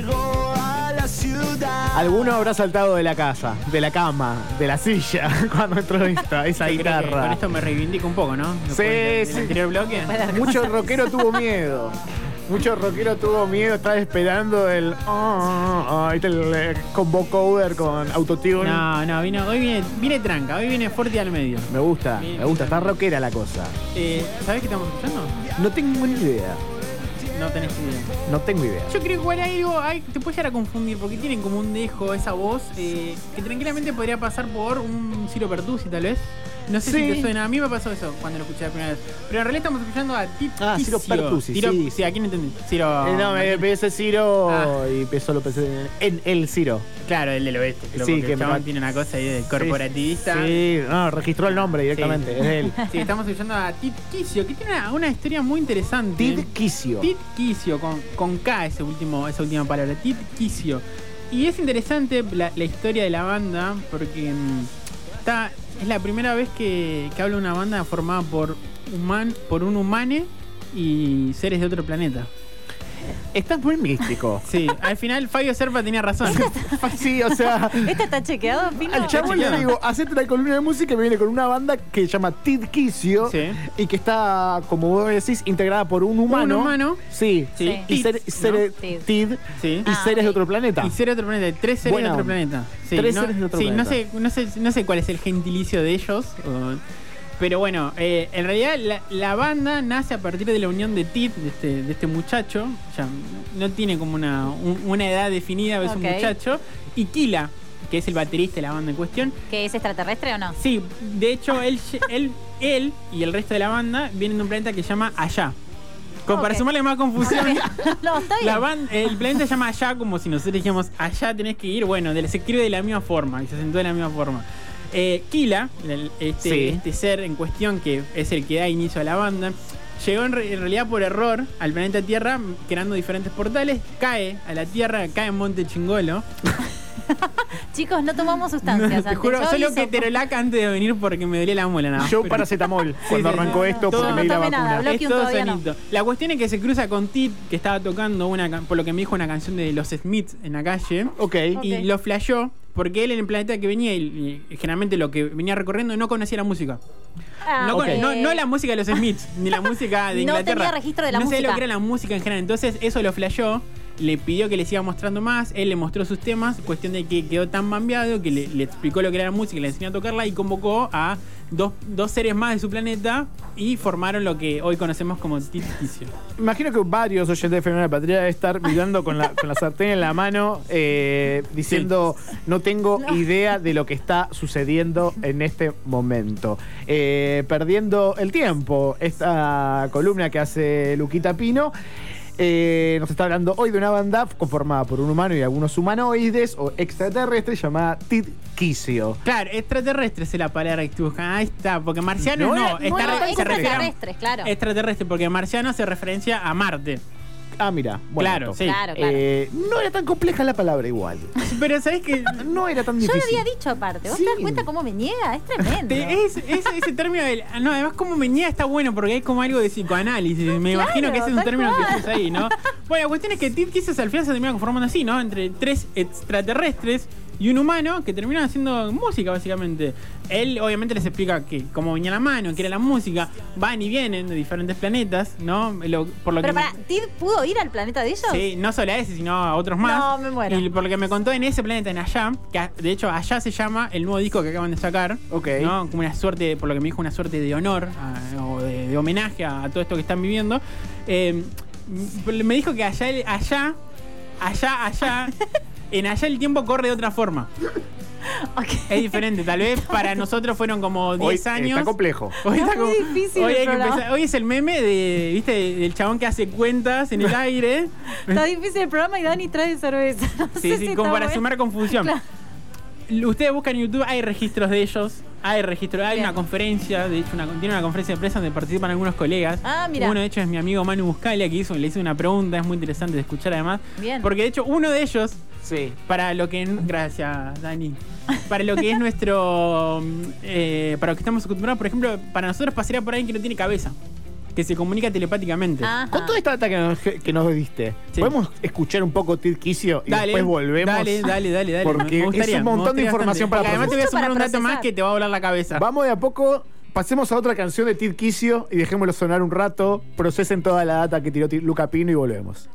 Llegó a la ciudad. Alguno habrá saltado de la casa, de la cama, de la silla, cuando entró esta, esa Yo creo que guitarra. Con esto me reivindico un poco, ¿no? Después Sí, del- sí. anterior bloque. Mucho rockero tuvo miedo. Mucho rockero tuvo miedo, estaba esperando el. ah, ah, ahí está el eh, combo coder con autotune. No, no, vino, hoy viene, viene tranca, hoy viene fuerte al medio. Me gusta, me gusta, está rockera la cosa. Eh, ¿Sabés qué estamos escuchando? No tengo ni idea. No tenés idea. No tengo idea. Yo creo que igual hay algo, hay- te puede llegar a confundir porque tienen como un dejo esa voz eh, que tranquilamente podría pasar por un Ciro Pertusi tal vez. No sé Sí. si te suena, a mí me pasó eso cuando lo escuché la primera vez. Pero en realidad estamos escuchando a Tit Ah, Ciro. Pertusi, Ciro- sí. Sí, ¿a quién entendí? Ciro. Eh, no, me pensé Ciro Ah. y solo pensé en el Ciro. Claro, el del oeste. Sí, Claro, porque que el me tiene una cosa ahí de corporativista. Sí, no, registró el nombre directamente, Sí. es él. Sí, estamos escuchando a Tit Quicio, que tiene una, una historia muy interesante. Tid Quicio. Tit Quicio, con, con K ese último, esa última palabra, Tit Quicio. Y es interesante la, la historia de la banda porque mm, es la primera vez que, que habla una banda formada por, por un humane y seres de otro planeta. Estás muy místico. Sí, al final Fabio Serpa tenía razón. sí, o sea. ¿Este está chequeado, Pino? Al chabón le digo, hacete una columna de música y me viene con una banda que se llama Tid Quicio Sí. y que está, como vos decís, integrada por un humano. humano. Sí. Sí. Y, Tid, ser- seres- ¿no? Tid. Tid Sí. y Ah, seres de otro planeta. Y ser de otro planeta, tres seres Buena de otro planeta. Sí, Tres no, seres de otro sí, planeta. No sé, no, sé, no sé cuál es el gentilicio de ellos. o- pero bueno, eh, en realidad la, la banda nace a partir de la unión de Tit, de este, de este muchacho. Ya no tiene como una, un- una edad definida, es un muchacho. Y Kila, que es el baterista de la banda en cuestión. ¿Que es extraterrestre o no? Sí, de hecho, él, él, él y el resto de la banda vienen de un planeta que se llama Allá. Como para sumarle más confusión. no, está bien. La ban- el planeta se llama allá como si nosotros dijéramos allá tenés que ir. Bueno, se escribe de la misma forma y se acentúa de la misma forma. Eh, Kila, el- este, Sí. este ser en cuestión que es el que da inicio a la banda, llegó en, re- en realidad por error al planeta Tierra creando diferentes portales, cae a la Tierra, cae en Monte Chingolo. Chicos, no tomamos sustancias. te antes. juro, Yo solo hizo- que Terolac antes de venir porque me dolía la muela nada más. Yo paracetamol cuando sí, sí. arrancó esto porque no me di la nada, vacuna. Es todo no. sonito. La cuestión es que se cruza con Tit, que estaba tocando una, por lo que me dijo, una canción de los Smiths en la calle. Ok. Y lo flasheó porque él en el planeta que venía y, y generalmente lo que venía recorriendo no conocía la música. Ah, No, no, no la música de los Smiths, ni la música de No Inglaterra. tenía registro de la no sabía música. lo que era la música en general. Entonces eso lo flasheó, le pidió que le siga mostrando más, él le mostró sus temas, cuestión de que quedó tan bambeado que le, le explicó lo que era la música, le enseñó a tocarla y convocó a dos, dos seres más de su planeta y formaron lo que hoy conocemos como Titicio. Imagino que varios oyentes de Fenómeno de la Patria deben estar mirando con la, con la sartén en la mano, eh, diciendo, no tengo idea de lo que está sucediendo en este momento. Eh, perdiendo el tiempo, esta columna que hace Luquita Pino. Eh, nos está hablando hoy de una banda conformada por un humano y algunos humanoides o extraterrestres llamada Tid Quicio. Claro, extraterrestre es la palabra que buscando. Ahí está, porque marciano No no, no extraterrestres, claro. Extraterrestre, porque marciano se referencia a Marte. Ah, mira. bueno, Claro, sí. Claro, claro. Eh, no era tan compleja la palabra igual. Pero ¿sabés que No era tan Yo difícil. lo había dicho aparte. ¿Vos Sí. te das cuenta cómo me niega? Es tremendo. Te- es, es- ese término del. No, además, como venía está bueno porque hay como algo de psicoanálisis. Me Claro, imagino que ese es un tal término cual. que usas ahí, ¿no? Bueno, la cuestión es que Tit Kisses al final se termina conformando así, ¿no? Entre tres extraterrestres y un humano que terminan haciendo música, básicamente. Él, obviamente, les explica que cómo venía la mano, que era la música. Van y vienen de diferentes planetas, ¿no? Lo- por lo Pero que para, ¿Tid pudo ir al planeta de ellos? Sí, no solo a ese, sino a otros más. No, me muero. Y por lo que me contó en ese planeta, en allá, que de hecho allá se llama el nuevo disco que acaban de sacar. Ok. ¿no? Como una suerte, por lo que me dijo, una suerte de honor a- o de, de homenaje a, a todo esto que están viviendo. Eh, me dijo que allá, allá, allá, allá, en allá el tiempo corre de otra forma. Es diferente, tal vez para nosotros fueron como 10 Hoy, eh, años. Está complejo. Hoy, Está como- difícil hoy el hay que programa. empezar- hoy es el meme de, ¿viste? del chabón que hace cuentas en el aire. Está difícil el programa y Dani trae cerveza. No Sí, sí, si como para bueno. sumar confusión. Claro. Ustedes buscan en YouTube, hay registros de ellos, hay registros, hay Bien. una conferencia, de hecho una, tiene una conferencia de prensa donde participan algunos colegas. Ah, mira. Uno de hecho es mi amigo Manu Buscalia que hizo, le hizo una pregunta, es muy interesante de escuchar además. Bien. Porque de hecho uno de ellos, Sí. para lo que... Gracias, Dani. Para lo que es nuestro... mm, eh, para lo que estamos acostumbrados, por ejemplo, para nosotros pasaría por alguien que no tiene cabeza, que se comunica telepáticamente. Ajá. Con toda esta data que nos, que nos diste, Sí. ¿podemos escuchar un poco Tirquicio y después volvemos? Dale, dale, dale, dale. Porque Me gustaría, es un montón de información bastante. para Además te voy a sumar un dato más que te va a volar la cabeza. Vamos de a poco, pasemos a otra canción de Tirquicio y dejémoslo sonar un rato, procesen toda la data que tiró Tir- Luca Pino y volvemos.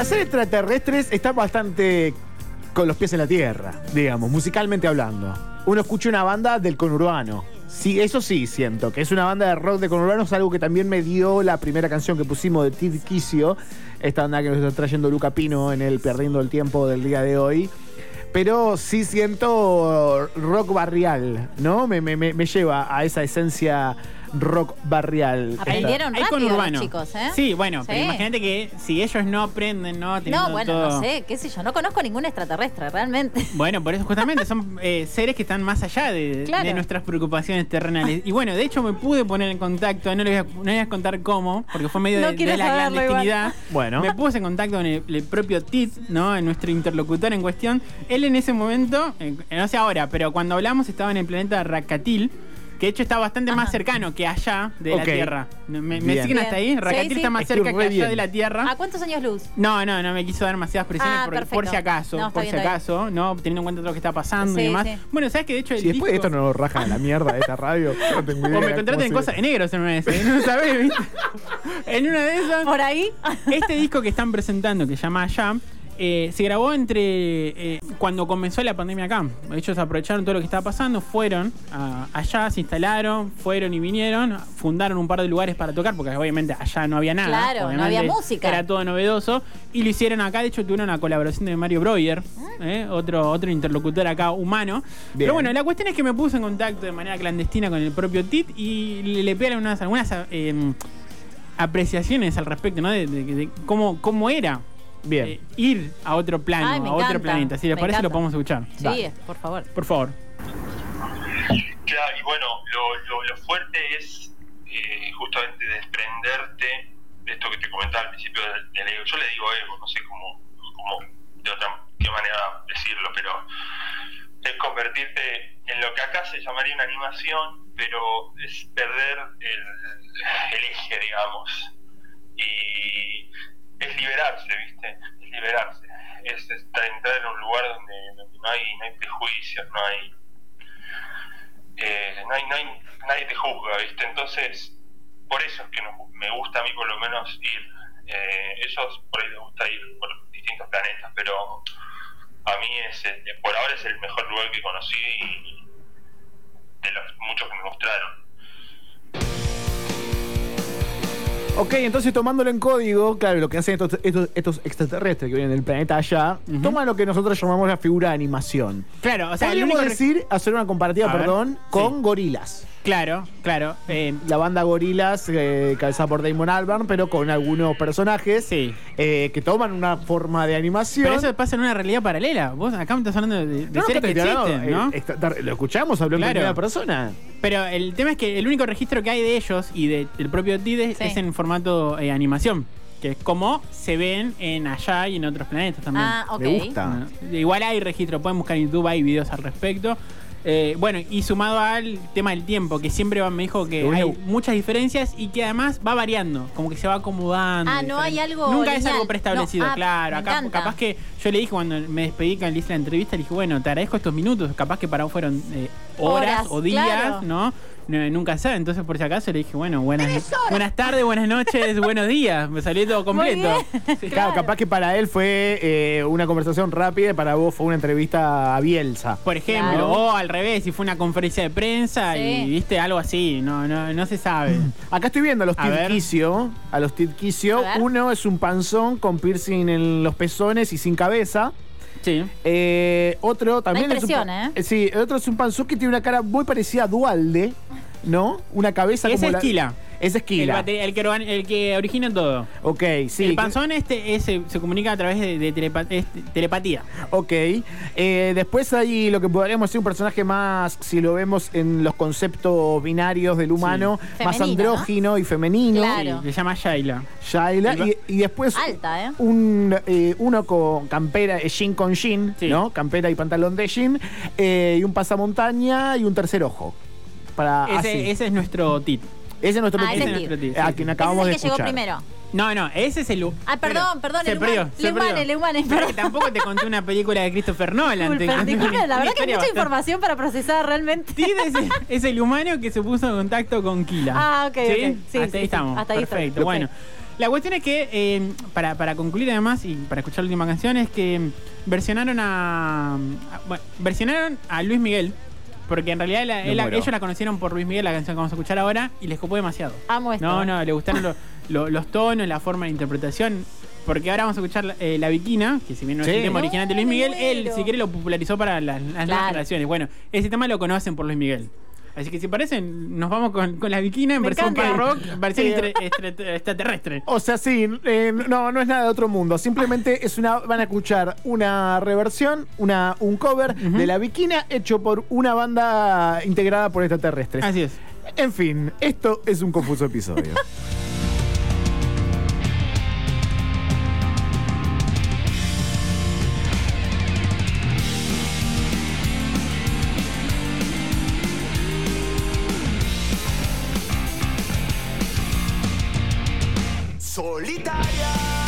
Para ser extraterrestres están bastante con los pies en la tierra, digamos, musicalmente hablando. Uno escucha una banda del conurbano. Sí, eso sí siento, que es una banda de rock de conurbano, es algo que también me dio la primera canción que pusimos de Tid Quicio, esta banda que nos está trayendo Luca Pino en el Perdiendo el Tiempo del día de hoy. Pero sí siento rock barrial, ¿no? Me- me- me lleva a esa esencia rock barrial. Aprendieron rápido los chicos, ¿eh? Sí, bueno, pero Sí. imagínate que si ellos no aprenden, ¿no? Teniendo No, bueno, todo- no sé, qué sé yo. No conozco ningún extraterrestre, realmente. Bueno, por eso justamente son eh, seres que están más allá de, Claro. de nuestras preocupaciones terrenales. Y bueno, de hecho me pude poner en contacto, no les voy a, no les voy a contar cómo, porque fue medio No de, quiero de la saberlo clandestinidad. Bueno. Me puse en contacto con el, el propio Tit, ¿no? En nuestro interlocutor en cuestión. Él en ese momento, eh, no sé ahora, pero cuando hablamos estaba en el planeta Rakatil. Que de hecho está bastante más Ajá. cercano que allá de la. Tierra. ¿Me, me siguen hasta ahí? Bien. Rakatil Sí, sí. está más cerca que allá bien. de la Tierra. ¿A cuántos años luz? No, no, no me quiso dar demasiadas presiones Ah, por, por si acaso, No, por si bien, acaso, ¿no? Teniendo en cuenta todo lo que está pasando Sí, y demás. sí. Bueno, ¿sabes que de hecho el Si después de disco... esto no nos rajan a la mierda de esta radio, no tengo idea. O me contraten se- cosas de negros en una de esas, ¿no sabés? ¿viste? en una de esas, ¿Por ahí? este disco que están presentando, que se llama Allá, eh, se grabó entre eh, cuando comenzó la pandemia acá. Ellos aprovecharon todo lo que estaba pasando, fueron a- allá, se instalaron, fueron y vinieron, fundaron un par de lugares para tocar, porque obviamente allá no había nada. Claro, no había música. Era todo novedoso. Y lo hicieron acá, de hecho tuvieron una colaboración de Mario Breuer, ¿eh? otro, otro interlocutor acá humano. Bien. Pero bueno, la cuestión es que me puse en contacto de manera clandestina con el propio Tit y le, le pegaron unas, algunas eh, apreciaciones al respecto, ¿no? De, de- de cómo, cómo era Bien. eh, ir a otro plano, Ay, a otro planeta. Si les me parece, lo podemos escuchar. Sí, Dale. por favor. Por favor. Claro, y bueno, lo, lo, lo fuerte es eh, justamente desprenderte de esto que te comentaba al principio del, del ego. Yo le digo ego, no sé cómo, cómo de otra qué manera decirlo, pero es convertirte en lo que acá se llamaría una animación, pero es perder el, el eje, digamos. Y es liberarse, ¿viste? Es liberarse. Es estar, entrar en un lugar donde, no, hay, no hay prejuicios, no hay eh, no hay, no hay, nadie te juzga, ¿viste? Entonces, por eso es que me gusta a mí por lo menos ir. Eh, ellos por ahí les gusta ir por distintos planetas, pero a mí es, eh, por ahora es el mejor lugar que conocí y de los muchos que me mostraron. Ok, entonces tomándolo en código, claro, lo que hacen estos, estos, estos extraterrestres que vienen del planeta allá, toman lo que nosotros llamamos la figura de animación. Claro, o sea, el único decir, hacer una comparativa, A ver, perdón, con sí. gorilas. Claro, claro. eh, La banda Gorilas, eh, cabezada por Damon Albarn, pero con algunos personajes Sí. eh, que toman una forma de animación. pero eso pasa en una realidad paralela. Vos acá me estás hablando de, de No, seres que existen, eh, ¿no? lo escuchamos, habló en Claro. primera persona. Pero el tema es que el único registro que hay de ellos y de- del propio TID es, Sí. es en formato eh, animación, que es como se ven en allá y en otros planetas también. Ah, ok. Me gusta. Igual hay registro, pueden buscar en YouTube, hay videos al respecto. Eh, bueno, y sumado al tema del tiempo, que siempre va- me dijo que hay muchas diferencias y que además va variando, como que se va acomodando. Ah, no hay algo Nunca es algo preestablecido, No, ah, claro. Acá, capaz que yo le dije cuando me despedí le hice la entrevista, le dije, bueno, te agradezco estos minutos, capaz que para vos fueron eh, horas, Horas, o días, claro. ¿no? No, Nunca sabe, entonces por si acaso le dije, bueno, buenas, buenas tardes, buenas noches, buenos días. Me salió todo completo. Sí. Claro, capaz que para él fue eh, una conversación rápida y para vos fue una entrevista a Bielsa. Por ejemplo, Claro. o al revés, si fue una conferencia de prensa Sí. y viste algo así, no, no, no se sabe. Acá estoy viendo a los A. Tidquisio. A los ver. Uno es un panzón con piercing en los pezones y sin cabeza. Sí. Eh, otro también es un ¿eh? Sí, el otro es un panzón que tiene una cara muy parecida a Dualde, ¿no? Una cabeza como es la- Esquila. Es El, bate- el que, organ- el que origina todo. Ok, sí. el panzón este ese se comunica a través de, de telepa- es telepatía. Ok. Eh, después hay lo que podríamos decir un personaje más, si lo vemos en los conceptos binarios del humano, Sí. más Femenino, andrógino y femenino. Claro. Sí, se llama Shaila. Shaila. Y, y después Alta, ¿eh? un, eh, uno con campera, eh, jean con jean, Sí. ¿no? Campera y pantalón de jean. eh, y un pasamontaña y un tercer ojo. Para Ese, así. ese es nuestro tit. Ese es nuestro Ah, ese es a quien acabamos Ese de es el que llegó escuchar. primero. No, no, ese es el. u- Ah, perdón, perdón, se el perdió, humano, se el humano, el humano, que tampoco te conté una película de Christopher Nolan. te la verdad que historia mucha información para procesar realmente. Tid es, es el humano que se puso en contacto con Kila. Ah, ok, ¿Sí? ok. Sí, hasta sí, ahí sí. estamos. Hasta ahí Perfecto. Bueno, la cuestión es que, eh, para, para concluir además y para escuchar la última canción, es que versionaron a, a- bueno, versionaron a Luis Miguel. Porque en realidad la- él ellos la conocieron por Luis Miguel, la canción que vamos a escuchar ahora, y les copó demasiado. Amo esto. No, no, le gustaron lo- lo- los tonos, la forma de interpretación. Porque ahora vamos a escuchar eh, La Viquina, que si bien no es Sí. el tema original de Luis Miguel, él si quiere lo popularizó para las, las nuevas generaciones. Bueno, ese tema lo conocen por Luis Miguel. Así que si parecen, nos vamos con, con La Viquina en Me versión punk rock, versión extraterrestre. O sea, sí, eh, no, no es nada de otro mundo. Simplemente es una, van a escuchar una reversión, una, un cover de La Viquina hecho por una banda integrada por extraterrestres. Así es. En fin, esto es un confuso episodio. Solitaria